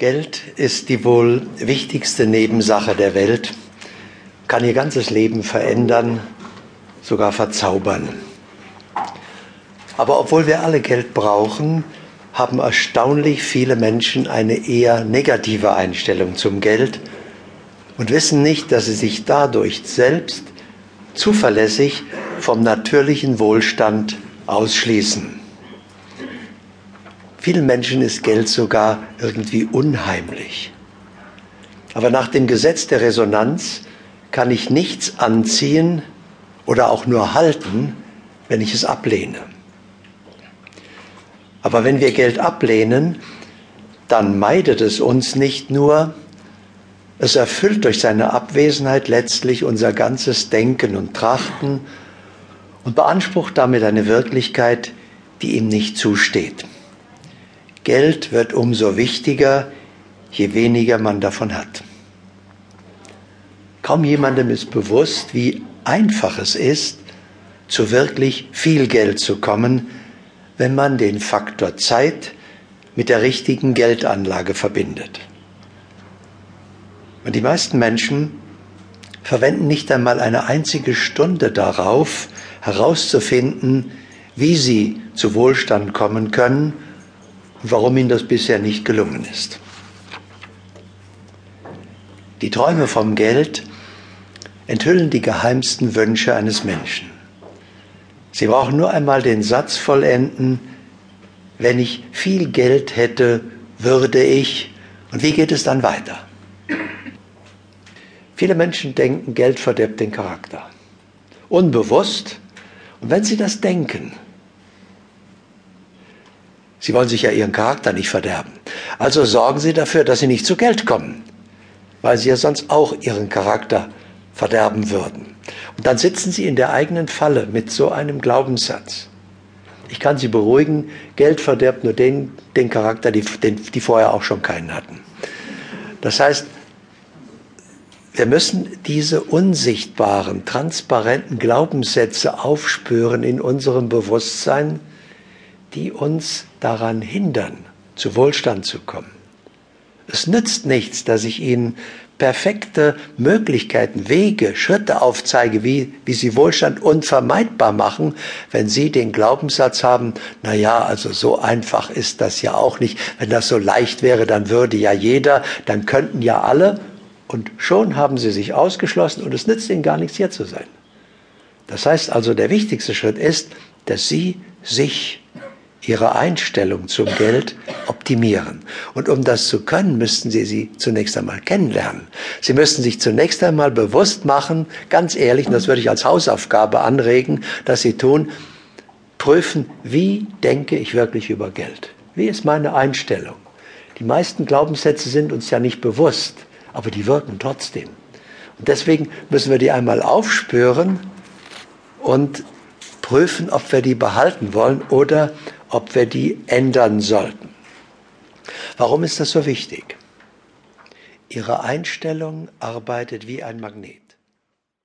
Geld ist die wohl wichtigste Nebensache der Welt, kann ihr ganzes Leben verändern, sogar verzaubern. Aber obwohl wir alle Geld brauchen, haben erstaunlich viele Menschen eine eher negative Einstellung zum Geld und wissen nicht, dass sie sich dadurch selbst zuverlässig vom natürlichen Wohlstand ausschließen. Vielen Menschen ist Geld sogar irgendwie unheimlich. Aber nach dem Gesetz der Resonanz kann ich nichts anziehen oder auch nur halten, wenn ich es ablehne. Aber wenn wir Geld ablehnen, dann meidet es uns nicht nur, es erfüllt durch seine Abwesenheit letztlich unser ganzes Denken und Trachten und beansprucht damit eine Wirklichkeit, die ihm nicht zusteht. Geld wird umso wichtiger, je weniger man davon hat. Kaum jemandem ist bewusst, wie einfach es ist, zu wirklich viel Geld zu kommen, wenn man den Faktor Zeit mit der richtigen Geldanlage verbindet. Und die meisten Menschen verwenden nicht einmal eine einzige Stunde darauf, herauszufinden, wie sie zu Wohlstand kommen können warum ihnen das bisher nicht gelungen ist. Die Träume vom Geld enthüllen die geheimsten Wünsche eines Menschen. Sie brauchen nur einmal den Satz vollenden, wenn ich viel Geld hätte, würde ich. Und wie geht es dann weiter? Viele Menschen denken, Geld verdirbt den Charakter. Unbewusst. Und wenn sie das denken, Sie wollen sich ja ihren Charakter nicht verderben. Also sorgen Sie dafür, dass Sie nicht zu Geld kommen, weil Sie ja sonst auch Ihren Charakter verderben würden. Und dann sitzen Sie in der eigenen Falle mit so einem Glaubenssatz. Ich kann Sie beruhigen, Geld verderbt nur den, den Charakter, die, den, die vorher auch schon keinen hatten. Das heißt, wir müssen diese unsichtbaren, transparenten Glaubenssätze aufspüren in unserem Bewusstsein, die uns daran hindern, zu Wohlstand zu kommen. Es nützt nichts, dass ich Ihnen perfekte Möglichkeiten, Wege, Schritte aufzeige, wie, wie Sie Wohlstand unvermeidbar machen, wenn Sie den Glaubenssatz haben, na ja, also so einfach ist das ja auch nicht. Wenn das so leicht wäre, dann würde ja jeder, dann könnten ja alle. Und schon haben Sie sich ausgeschlossen und es nützt Ihnen gar nichts, hier zu sein. Das heißt also, der wichtigste Schritt ist, dass Sie sich ihre Einstellung zum Geld optimieren. Und um das zu können, müssten Sie sie zunächst einmal kennenlernen. Sie müssten sich zunächst einmal bewusst machen, ganz ehrlich, und das würde ich als Hausaufgabe anregen, dass Sie tun, prüfen, wie denke ich wirklich über Geld? Wie ist meine Einstellung? Die meisten Glaubenssätze sind uns ja nicht bewusst, aber die wirken trotzdem. Und deswegen müssen wir die einmal aufspüren und prüfen, ob wir die behalten wollen oder ob wir die ändern sollten. Warum ist das so wichtig? Ihre Einstellung arbeitet wie ein Magnet.